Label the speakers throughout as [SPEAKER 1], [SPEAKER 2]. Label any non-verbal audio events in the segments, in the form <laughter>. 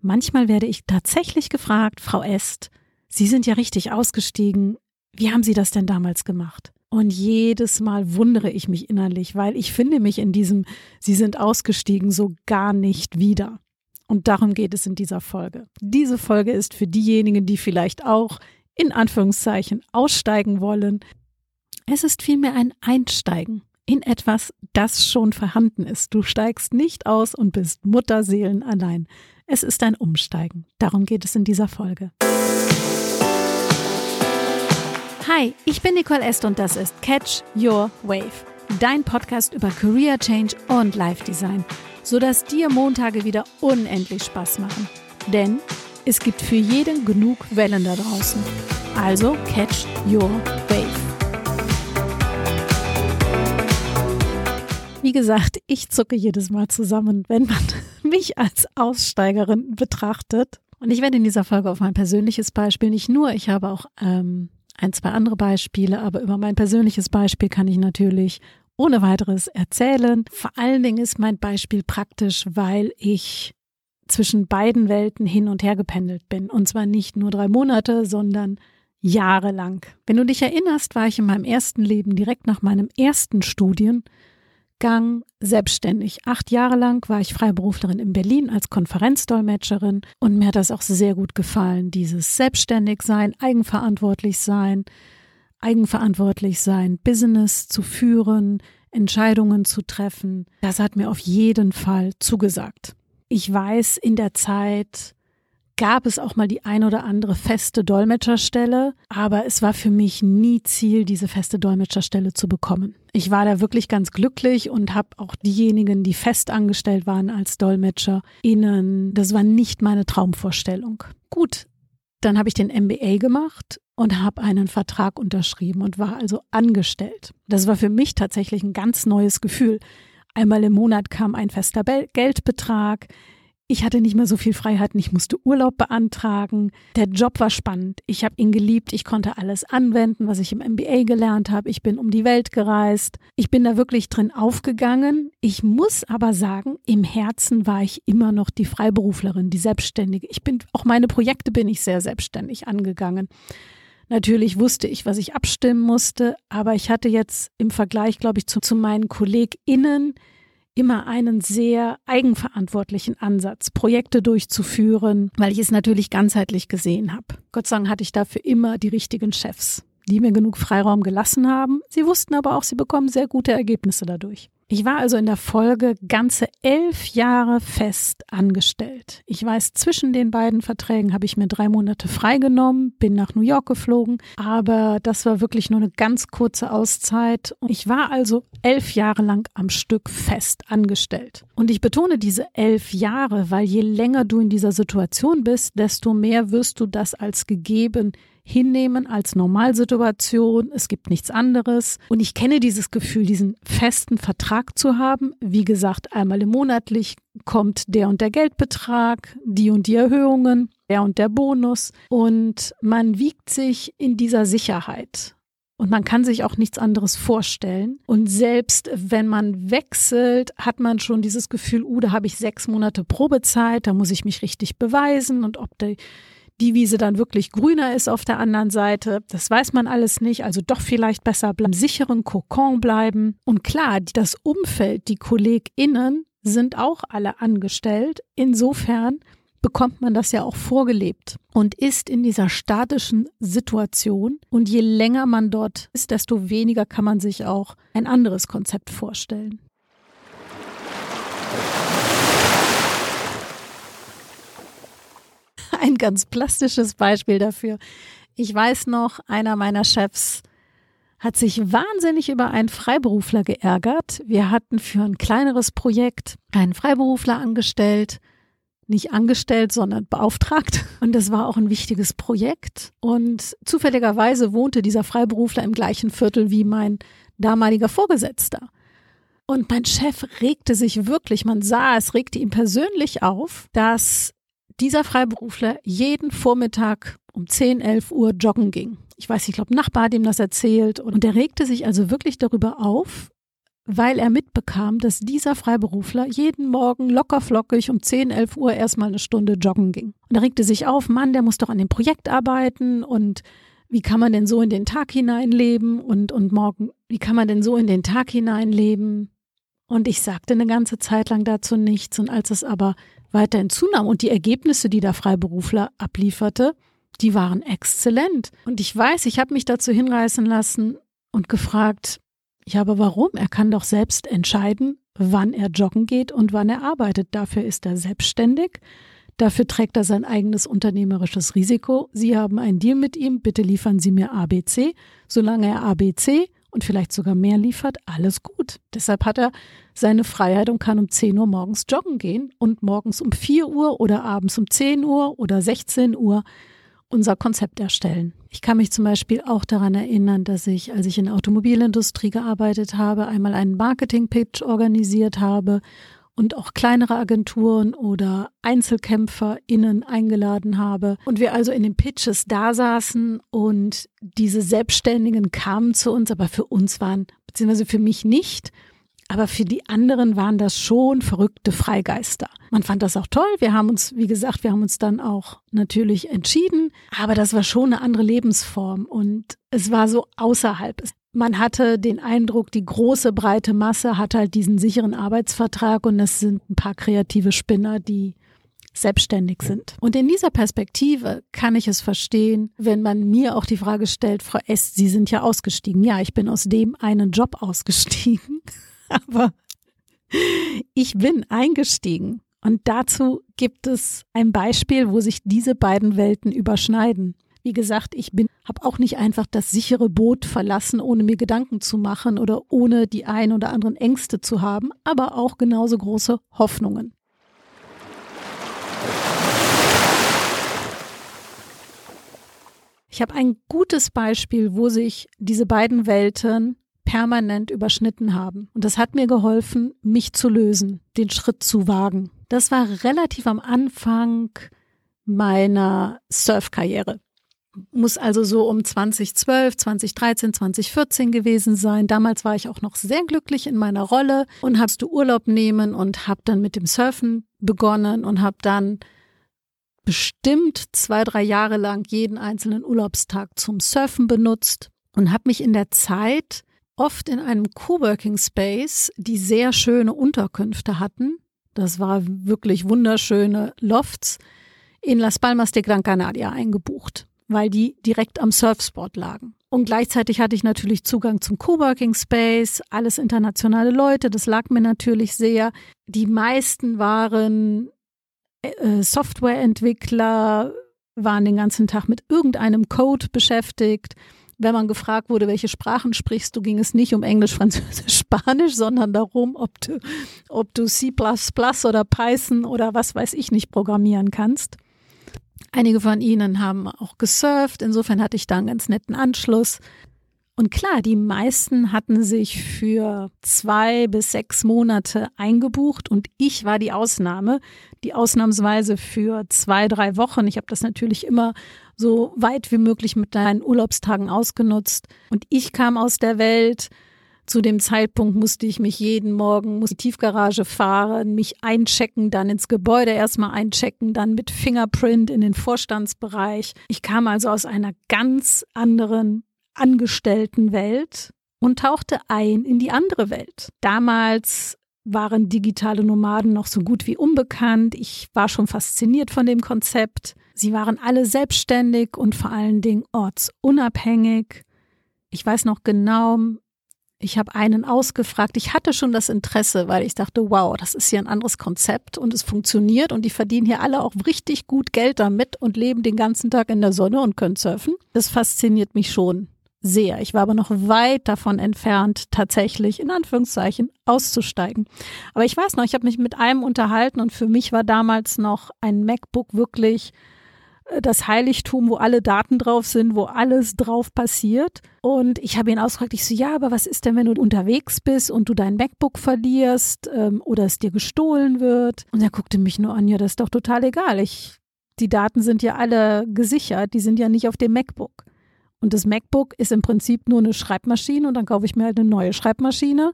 [SPEAKER 1] Manchmal werde ich tatsächlich gefragt, Frau Est, Sie sind ja richtig ausgestiegen. Wie haben Sie das denn damals gemacht? Und jedes Mal wundere ich mich innerlich, weil ich finde mich in diesem Sie sind ausgestiegen so gar nicht wieder. Und darum geht es in dieser Folge. Diese Folge ist für diejenigen, die vielleicht auch in Anführungszeichen aussteigen wollen. Es ist vielmehr ein Einsteigen in etwas, das schon vorhanden ist. Du steigst nicht aus und bist Mutterseelen allein. Es ist ein Umsteigen. Darum geht es in dieser Folge. Hi, ich bin Nicole Est und das ist Catch Your Wave, dein Podcast über Career Change und Life Design, sodass dir Montage wieder unendlich Spaß machen. Denn es gibt für jeden genug Wellen da draußen. Also catch your wave. Wie gesagt, ich zucke jedes Mal zusammen, wenn man <laughs> mich als Aussteigerin betrachtet. Und ich werde in dieser Folge auf mein persönliches Beispiel nicht nur, ich habe auch ähm, ein, zwei andere Beispiele, aber über mein persönliches Beispiel kann ich natürlich ohne weiteres erzählen. Vor allen Dingen ist mein Beispiel praktisch, weil ich zwischen beiden Welten hin und her gependelt bin. Und zwar nicht nur drei Monate, sondern jahrelang. Wenn du dich erinnerst, war ich in meinem ersten Leben direkt nach meinem ersten Studien Gang selbstständig. Acht Jahre lang war ich Freiberuflerin in Berlin als Konferenzdolmetscherin und mir hat das auch sehr gut gefallen, dieses selbstständig sein, eigenverantwortlich sein, eigenverantwortlich sein, Business zu führen, Entscheidungen zu treffen. Das hat mir auf jeden Fall zugesagt. Ich weiß, in der Zeit gab es auch mal die ein oder andere feste Dolmetscherstelle, aber es war für mich nie Ziel, diese feste Dolmetscherstelle zu bekommen. Ich war da wirklich ganz glücklich und habe auch diejenigen, die fest angestellt waren als Dolmetscher, innen, das war nicht meine Traumvorstellung. Gut, dann habe ich den MBA gemacht und habe einen Vertrag unterschrieben und war also angestellt. Das war für mich tatsächlich ein ganz neues Gefühl. Einmal im Monat kam ein fester Geldbetrag. Ich hatte nicht mehr so viel Freiheiten, ich musste Urlaub beantragen. Der Job war spannend. Ich habe ihn geliebt, ich konnte alles anwenden, was ich im MBA gelernt habe. Ich bin um die Welt gereist. Ich bin da wirklich drin aufgegangen. Ich muss aber sagen, im Herzen war ich immer noch die Freiberuflerin, die Selbstständige. Ich bin auch meine Projekte bin ich sehr selbstständig angegangen. Natürlich wusste ich, was ich abstimmen musste, aber ich hatte jetzt im Vergleich, glaube ich, zu, zu meinen KollegInnen immer einen sehr eigenverantwortlichen Ansatz, Projekte durchzuführen, weil ich es natürlich ganzheitlich gesehen habe. Gott sei Dank hatte ich dafür immer die richtigen Chefs, die mir genug Freiraum gelassen haben. Sie wussten aber auch, sie bekommen sehr gute Ergebnisse dadurch. Ich war also in der Folge ganze elf Jahre fest angestellt. Ich weiß, zwischen den beiden Verträgen habe ich mir drei Monate freigenommen, bin nach New York geflogen, aber das war wirklich nur eine ganz kurze Auszeit. Ich war also elf Jahre lang am Stück fest angestellt. Und ich betone diese elf Jahre, weil je länger du in dieser Situation bist, desto mehr wirst du das als gegeben hinnehmen als Normalsituation. Es gibt nichts anderes. Und ich kenne dieses Gefühl, diesen festen Vertrag zu haben. Wie gesagt, einmal im monatlich kommt der und der Geldbetrag, die und die Erhöhungen, der und der Bonus. Und man wiegt sich in dieser Sicherheit. Und man kann sich auch nichts anderes vorstellen. Und selbst wenn man wechselt, hat man schon dieses Gefühl, uh, da habe ich sechs Monate Probezeit, da muss ich mich richtig beweisen und ob der die Wiese dann wirklich grüner ist auf der anderen Seite. Das weiß man alles nicht. Also doch vielleicht besser beim sicheren Kokon bleiben. Und klar, das Umfeld, die KollegInnen sind auch alle angestellt. Insofern bekommt man das ja auch vorgelebt und ist in dieser statischen Situation. Und je länger man dort ist, desto weniger kann man sich auch ein anderes Konzept vorstellen. Ein ganz plastisches Beispiel dafür. Ich weiß noch, einer meiner Chefs hat sich wahnsinnig über einen Freiberufler geärgert. Wir hatten für ein kleineres Projekt einen Freiberufler angestellt, nicht angestellt, sondern beauftragt. Und das war auch ein wichtiges Projekt. Und zufälligerweise wohnte dieser Freiberufler im gleichen Viertel wie mein damaliger Vorgesetzter. Und mein Chef regte sich wirklich, man sah, es regte ihm persönlich auf, dass dieser Freiberufler jeden Vormittag um 10, 11 Uhr joggen ging. Ich weiß, ich glaube, Nachbar hat ihm das erzählt und er regte sich also wirklich darüber auf, weil er mitbekam, dass dieser Freiberufler jeden Morgen lockerflockig um 10, 11 Uhr erstmal eine Stunde joggen ging. Und er regte sich auf, Mann, der muss doch an dem Projekt arbeiten und wie kann man denn so in den Tag hineinleben und, und morgen, wie kann man denn so in den Tag hineinleben? Und ich sagte eine ganze Zeit lang dazu nichts. Und als es aber weiterhin zunahm und die Ergebnisse, die der Freiberufler ablieferte, die waren exzellent. Und ich weiß, ich habe mich dazu hinreißen lassen und gefragt, ja, aber warum? Er kann doch selbst entscheiden, wann er joggen geht und wann er arbeitet. Dafür ist er selbstständig. Dafür trägt er sein eigenes unternehmerisches Risiko. Sie haben einen Deal mit ihm, bitte liefern Sie mir ABC. Solange er ABC und vielleicht sogar mehr liefert, alles gut. Deshalb hat er seine Freiheit und kann um 10 Uhr morgens joggen gehen und morgens um 4 Uhr oder abends um 10 Uhr oder 16 Uhr unser Konzept erstellen. Ich kann mich zum Beispiel auch daran erinnern, dass ich, als ich in der Automobilindustrie gearbeitet habe, einmal einen Marketing-Pitch organisiert habe und auch kleinere Agenturen oder EinzelkämpferInnen eingeladen habe. Und wir also in den Pitches da saßen und diese Selbstständigen kamen zu uns, aber für uns waren, beziehungsweise für mich nicht, aber für die anderen waren das schon verrückte Freigeister. Man fand das auch toll. Wir haben uns, wie gesagt, wir haben uns dann auch natürlich entschieden. Aber das war schon eine andere Lebensform und es war so außerhalb. Man hatte den Eindruck, die große breite Masse hat halt diesen sicheren Arbeitsvertrag und es sind ein paar kreative Spinner, die selbstständig sind. Und in dieser Perspektive kann ich es verstehen, wenn man mir auch die Frage stellt, Frau S., Sie sind ja ausgestiegen. Ja, ich bin aus dem einen Job ausgestiegen. <laughs> aber ich bin eingestiegen. Und dazu gibt es ein Beispiel, wo sich diese beiden Welten überschneiden. Wie gesagt, ich bin, habe auch nicht einfach das sichere Boot verlassen, ohne mir Gedanken zu machen oder ohne die ein oder anderen Ängste zu haben, aber auch genauso große Hoffnungen. Ich habe ein gutes Beispiel, wo sich diese beiden Welten permanent überschnitten haben. Und das hat mir geholfen, mich zu lösen, den Schritt zu wagen. Das war relativ am Anfang meiner Surfkarriere. Muss also so um 2012, 2013, 2014 gewesen sein. Damals war ich auch noch sehr glücklich in meiner Rolle und habst du Urlaub nehmen und hab dann mit dem Surfen begonnen und hab dann bestimmt zwei, drei Jahre lang jeden einzelnen Urlaubstag zum Surfen benutzt und habe mich in der Zeit oft in einem Coworking Space, die sehr schöne Unterkünfte hatten. Das war wirklich wunderschöne Lofts in Las Palmas de Gran Canaria eingebucht, weil die direkt am Surfspot lagen. Und gleichzeitig hatte ich natürlich Zugang zum Coworking Space, alles internationale Leute, das lag mir natürlich sehr. Die meisten waren äh, Softwareentwickler, waren den ganzen Tag mit irgendeinem Code beschäftigt wenn man gefragt wurde, welche Sprachen sprichst du, ging es nicht um Englisch, <laughs> Französisch, Spanisch, sondern darum, ob du, ob du C++ oder Python oder was weiß ich nicht programmieren kannst. Einige von ihnen haben auch gesurft, insofern hatte ich da einen ganz netten Anschluss. Und klar, die meisten hatten sich für zwei bis sechs Monate eingebucht und ich war die Ausnahme, die ausnahmsweise für zwei, drei Wochen. Ich habe das natürlich immer so weit wie möglich mit deinen Urlaubstagen ausgenutzt. Und ich kam aus der Welt. Zu dem Zeitpunkt musste ich mich jeden Morgen, muss die Tiefgarage fahren, mich einchecken, dann ins Gebäude erstmal einchecken, dann mit Fingerprint in den Vorstandsbereich. Ich kam also aus einer ganz anderen Angestelltenwelt und tauchte ein in die andere Welt. Damals waren digitale Nomaden noch so gut wie unbekannt. Ich war schon fasziniert von dem Konzept. Sie waren alle selbstständig und vor allen Dingen ortsunabhängig. Ich weiß noch genau, ich habe einen ausgefragt. Ich hatte schon das Interesse, weil ich dachte, wow, das ist hier ein anderes Konzept und es funktioniert und die verdienen hier alle auch richtig gut Geld damit und leben den ganzen Tag in der Sonne und können surfen. Das fasziniert mich schon sehr. Ich war aber noch weit davon entfernt, tatsächlich in Anführungszeichen auszusteigen. Aber ich weiß noch, ich habe mich mit einem unterhalten und für mich war damals noch ein MacBook wirklich das Heiligtum, wo alle Daten drauf sind, wo alles drauf passiert. Und ich habe ihn ausgefragt, ich so, ja, aber was ist denn, wenn du unterwegs bist und du dein MacBook verlierst ähm, oder es dir gestohlen wird? Und er guckte mich nur an, ja, das ist doch total egal. Ich, die Daten sind ja alle gesichert, die sind ja nicht auf dem MacBook. Und das MacBook ist im Prinzip nur eine Schreibmaschine und dann kaufe ich mir halt eine neue Schreibmaschine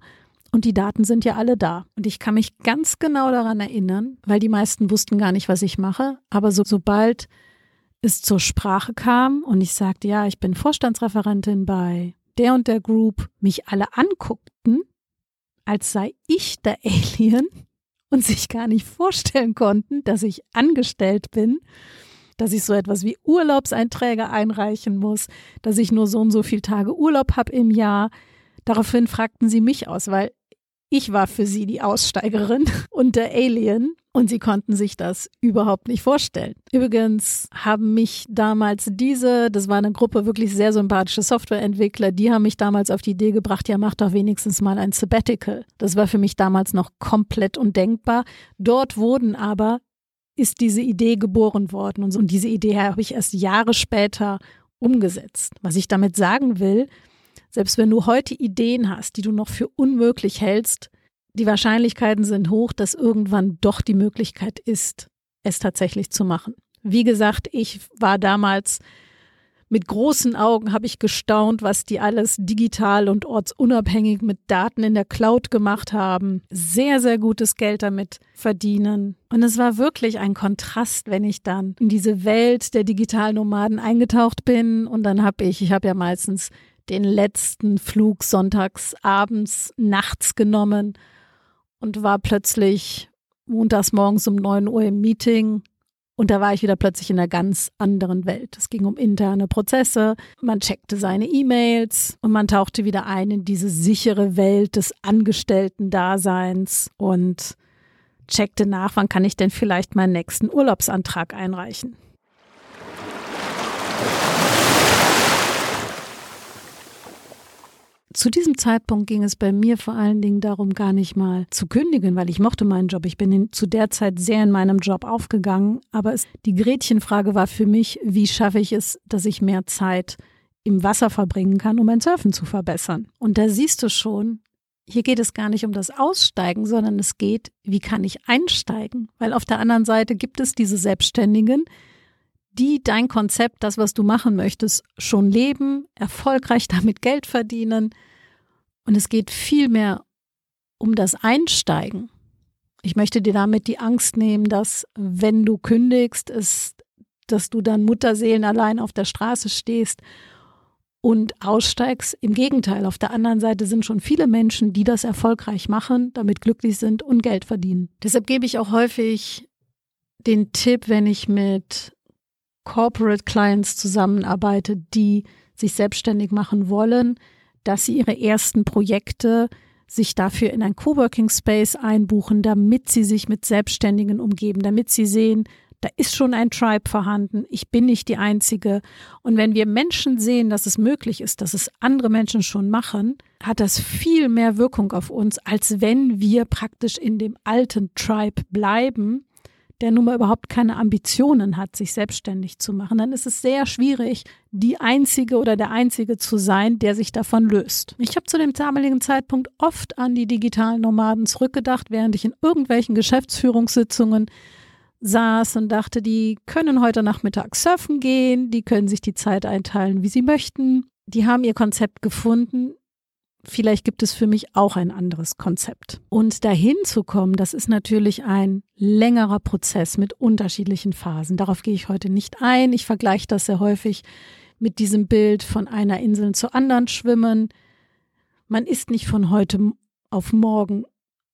[SPEAKER 1] und die Daten sind ja alle da. Und ich kann mich ganz genau daran erinnern, weil die meisten wussten gar nicht, was ich mache. Aber so, sobald es zur Sprache kam und ich sagte, ja, ich bin Vorstandsreferentin bei der und der Group, mich alle anguckten, als sei ich der <laughs> Alien und sich gar nicht vorstellen konnten, dass ich angestellt bin, dass ich so etwas wie Urlaubseinträge einreichen muss, dass ich nur so und so viele Tage Urlaub habe im Jahr. Daraufhin fragten sie mich aus, weil ich war für sie die Aussteigerin <laughs> und der Alien und sie konnten sich das überhaupt nicht vorstellen. Übrigens haben mich damals diese, das war eine Gruppe wirklich sehr sympathische Softwareentwickler, die haben mich damals auf die Idee gebracht, ja, mach doch wenigstens mal ein Sabbatical. Das war für mich damals noch komplett undenkbar. Dort wurden aber ist diese Idee geboren worden und, so. und diese Idee habe ich erst Jahre später umgesetzt. Was ich damit sagen will, selbst wenn du heute Ideen hast, die du noch für unmöglich hältst, die Wahrscheinlichkeiten sind hoch, dass irgendwann doch die Möglichkeit ist, es tatsächlich zu machen. Wie gesagt, ich war damals mit großen Augen habe ich gestaunt, was die alles digital und ortsunabhängig mit Daten in der Cloud gemacht haben. Sehr, sehr gutes Geld damit verdienen. Und es war wirklich ein Kontrast, wenn ich dann in diese Welt der Digitalnomaden eingetaucht bin. Und dann habe ich, ich habe ja meistens den letzten Flug sonntags abends, nachts genommen und war plötzlich montags morgens um 9 Uhr im Meeting und da war ich wieder plötzlich in einer ganz anderen Welt. Es ging um interne Prozesse, man checkte seine E-Mails und man tauchte wieder ein in diese sichere Welt des Angestellten-Daseins und checkte nach, wann kann ich denn vielleicht meinen nächsten Urlaubsantrag einreichen. Zu diesem Zeitpunkt ging es bei mir vor allen Dingen darum, gar nicht mal zu kündigen, weil ich mochte meinen Job. Ich bin in, zu der Zeit sehr in meinem Job aufgegangen. Aber es, die Gretchenfrage war für mich, wie schaffe ich es, dass ich mehr Zeit im Wasser verbringen kann, um mein Surfen zu verbessern. Und da siehst du schon, hier geht es gar nicht um das Aussteigen, sondern es geht, wie kann ich einsteigen? Weil auf der anderen Seite gibt es diese Selbstständigen, die dein Konzept, das, was du machen möchtest, schon leben, erfolgreich <laughs> damit Geld verdienen. Und es geht vielmehr um das Einsteigen. Ich möchte dir damit die Angst nehmen, dass wenn du kündigst, ist, dass du dann Mutterseelen allein auf der Straße stehst und aussteigst. Im Gegenteil, auf der anderen Seite sind schon viele Menschen, die das erfolgreich machen, damit glücklich sind und Geld verdienen. Deshalb gebe ich auch häufig den Tipp, wenn ich mit Corporate Clients zusammenarbeite, die sich selbstständig machen wollen, dass sie ihre ersten Projekte sich dafür in ein Coworking Space einbuchen, damit sie sich mit Selbstständigen umgeben, damit sie sehen, da ist schon ein Tribe vorhanden, ich bin nicht die Einzige. Und wenn wir Menschen sehen, dass es möglich ist, dass es andere Menschen schon machen, hat das viel mehr Wirkung auf uns, als wenn wir praktisch in dem alten Tribe bleiben der nun mal überhaupt keine Ambitionen hat, sich selbstständig zu machen, dann ist es sehr schwierig, die Einzige oder der Einzige zu sein, der sich davon löst. Ich habe zu dem damaligen Zeitpunkt oft an die digitalen Nomaden zurückgedacht, während ich in irgendwelchen Geschäftsführungssitzungen saß und dachte, die können heute Nachmittag surfen gehen, die können sich die Zeit einteilen, wie sie möchten. Die haben ihr Konzept gefunden, vielleicht gibt es für mich auch ein anderes Konzept. Und dahin zu kommen, das ist natürlich ein längerer Prozess mit unterschiedlichen Phasen. Darauf gehe ich heute nicht ein. Ich vergleiche das sehr häufig mit diesem Bild von einer Insel zur anderen schwimmen. Man ist nicht von heute auf morgen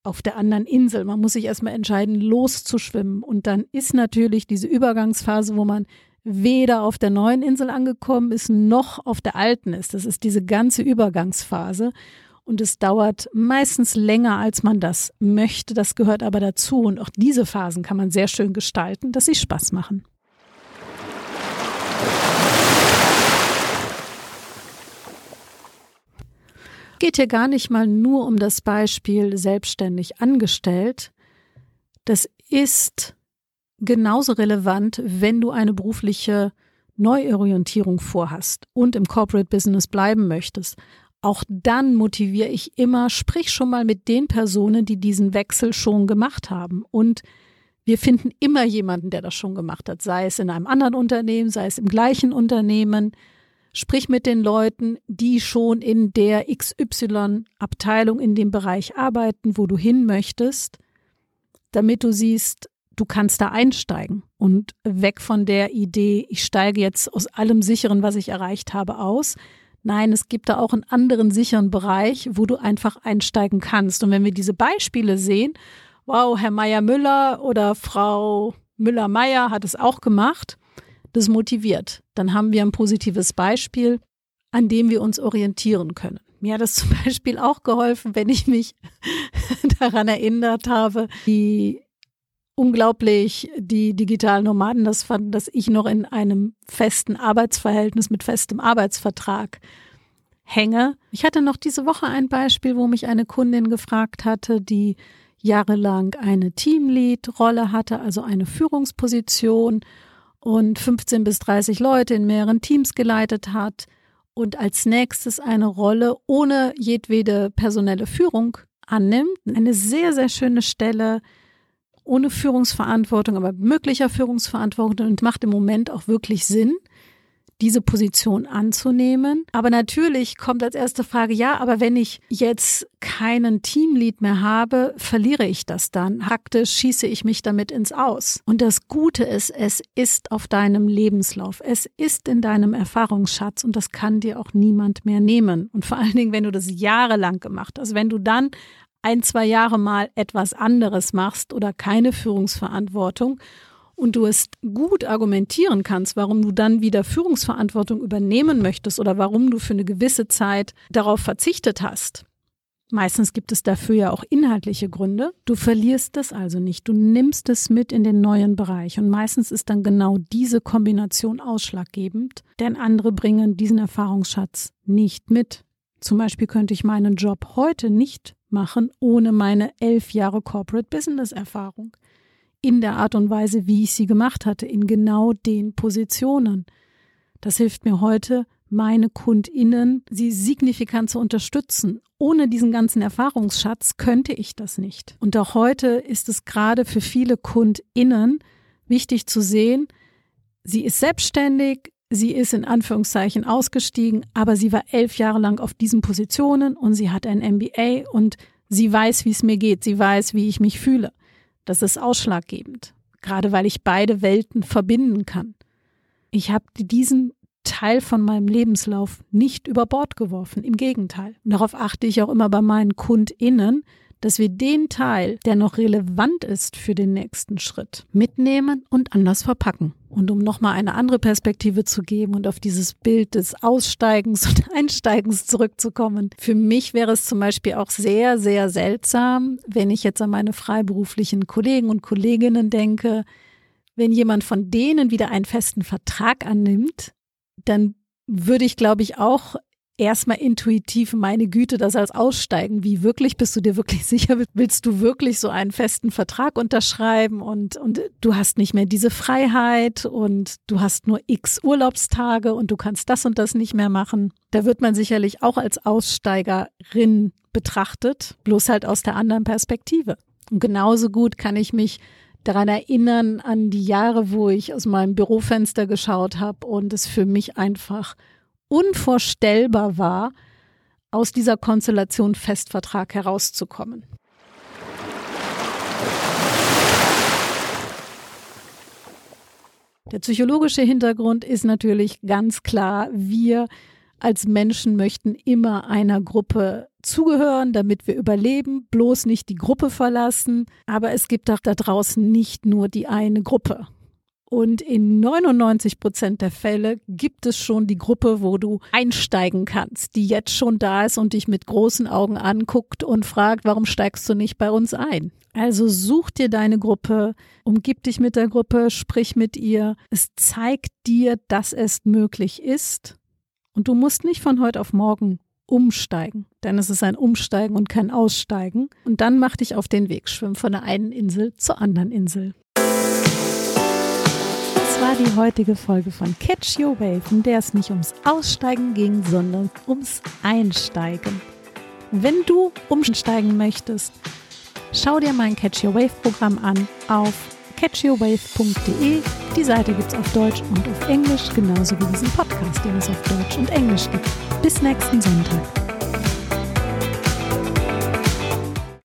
[SPEAKER 1] auf der anderen Insel. Man muss sich erstmal entscheiden, loszuschwimmen. Und dann ist natürlich diese Übergangsphase, wo man weder auf der neuen Insel angekommen ist, noch auf der alten ist. Das ist diese ganze Übergangsphase. Und es dauert meistens länger, als man das möchte. Das gehört aber dazu. Und auch diese Phasen kann man sehr schön gestalten, dass sie Spaß machen. Geht hier gar nicht mal nur um das Beispiel selbstständig angestellt. Das ist genauso relevant, wenn du eine berufliche Neuorientierung vorhast und im Corporate Business bleiben möchtest. Auch dann motiviere ich immer, sprich schon mal mit den Personen, die diesen Wechsel schon gemacht haben. Und wir finden immer jemanden, der das schon gemacht hat, sei es in einem anderen Unternehmen, sei es im gleichen Unternehmen. Sprich mit den Leuten, die schon in der XY-Abteilung in dem Bereich arbeiten, wo du hin möchtest, damit du siehst, du kannst da einsteigen und weg von der Idee, ich steige jetzt aus allem Sicheren, was ich erreicht habe, aus. Nein, es gibt da auch einen anderen sicheren Bereich, wo du einfach einsteigen kannst. Und wenn wir diese Beispiele sehen, wow, Herr Meier-Müller oder Frau Müller-Meyer hat es auch gemacht, das motiviert. Dann haben wir ein positives Beispiel, an dem wir uns orientieren können. Mir hat es <laughs> zum Beispiel auch geholfen, wenn ich mich <laughs> daran erinnert habe, wie unglaublich die digitalen Nomaden das fanden, dass ich noch in einem festen Arbeitsverhältnis mit festem Arbeitsvertrag hänge. Ich hatte noch diese Woche ein Beispiel, wo mich eine Kundin gefragt hatte, die jahrelang eine Teamlead-Rolle hatte, also eine Führungsposition und 15 bis 30 Leute in mehreren Teams geleitet hat und als nächstes eine Rolle ohne jedwede personelle Führung annimmt. Eine sehr, sehr schöne Stelle, ohne Führungsverantwortung, aber möglicher Führungsverantwortung und macht im Moment auch wirklich Sinn diese Position anzunehmen. Aber natürlich kommt als erste Frage, ja, aber wenn ich jetzt keinen Teamlead mehr habe, verliere ich das dann. Praktisch schieße ich mich damit ins Aus. Und das Gute ist, es ist auf deinem Lebenslauf. Es ist in deinem Erfahrungsschatz und das kann dir auch niemand mehr nehmen. Und vor allen Dingen, wenn du das jahrelang gemacht hast, wenn du dann ein, zwei Jahre mal etwas anderes machst oder keine Führungsverantwortung und du es gut argumentieren kannst, warum du dann wieder Führungsverantwortung übernehmen möchtest oder warum du für eine gewisse Zeit darauf verzichtet hast. Meistens gibt es dafür ja auch inhaltliche Gründe. Du verlierst es also nicht. Du nimmst es mit in den neuen Bereich. Und meistens ist dann genau diese Kombination ausschlaggebend, denn andere bringen diesen Erfahrungsschatz nicht mit. Zum Beispiel könnte ich meinen Job heute nicht machen ohne meine elf Jahre Corporate Business Erfahrung in der Art und Weise, wie ich sie gemacht hatte, in genau den Positionen. Das hilft mir heute, meine KundInnen, sie signifikant zu unterstützen. Ohne diesen ganzen Erfahrungsschatz könnte ich das nicht. Und auch heute ist es gerade für viele KundInnen wichtig zu sehen, sie ist selbstständig, sie ist in Anführungszeichen ausgestiegen, aber sie war elf Jahre lang auf diesen Positionen und sie hat ein MBA und sie weiß, wie es mir geht, sie weiß, wie ich mich fühle. Das ist ausschlaggebend, gerade weil ich beide Welten verbinden kann. Ich habe diesen Teil von meinem Lebenslauf nicht über Bord geworfen, im Gegenteil. Darauf achte ich auch immer bei meinen KundInnen, dass wir den Teil, der noch relevant ist für den nächsten Schritt, mitnehmen und anders verpacken. Und um nochmal eine andere Perspektive zu geben und auf dieses Bild des Aussteigens und <laughs> Einsteigens zurückzukommen. Für mich wäre es zum Beispiel auch sehr, sehr seltsam, wenn ich jetzt an meine freiberuflichen Kollegen und Kolleginnen denke, wenn jemand von denen wieder einen festen Vertrag annimmt, dann würde ich, glaube ich, auch erstmal intuitiv, meine Güte, das als Aussteigen. Wie wirklich? Bist du dir wirklich <laughs> sicher? Willst du wirklich so einen festen Vertrag unterschreiben und, und du hast nicht mehr diese Freiheit und du hast nur x Urlaubstage und du kannst das und das nicht mehr machen? Da wird man sicherlich auch als Aussteigerin betrachtet, bloß halt aus der anderen Perspektive. Und genauso gut kann ich mich daran erinnern an die Jahre, wo ich aus meinem Bürofenster geschaut habe und es für mich einfach unvorstellbar war, aus dieser Konstellation Festvertrag herauszukommen. Der psychologische Hintergrund ist natürlich ganz klar, wir als Menschen möchten immer einer Gruppe zugehören, damit wir überleben, bloß nicht die Gruppe verlassen. Aber es gibt auch da draußen nicht nur die eine Gruppe. Und in 99 Prozent der Fälle gibt es schon die Gruppe, wo du einsteigen kannst, die jetzt schon da ist und dich mit großen Augen anguckt und fragt, warum steigst du nicht bei uns ein? Also such dir deine Gruppe, umgib dich mit der Gruppe, sprich mit ihr. Es zeigt dir, dass es möglich ist. Und du musst nicht von heute auf morgen umsteigen, denn es ist ein Umsteigen und kein Aussteigen. Und dann mach dich auf den Weg, schwimm von der einen Insel zur anderen Insel war die heutige Folge von Catch Your Wave, in der es nicht ums Aussteigen ging, sondern ums Einsteigen. Wenn du umsteigen möchtest, schau dir mein Catch Your Wave Programm an auf catchyourwave.de Die Seite gibt es auf Deutsch und auf Englisch, genauso wie diesen Podcast, den es auf Deutsch und Englisch gibt. Bis nächsten Sonntag.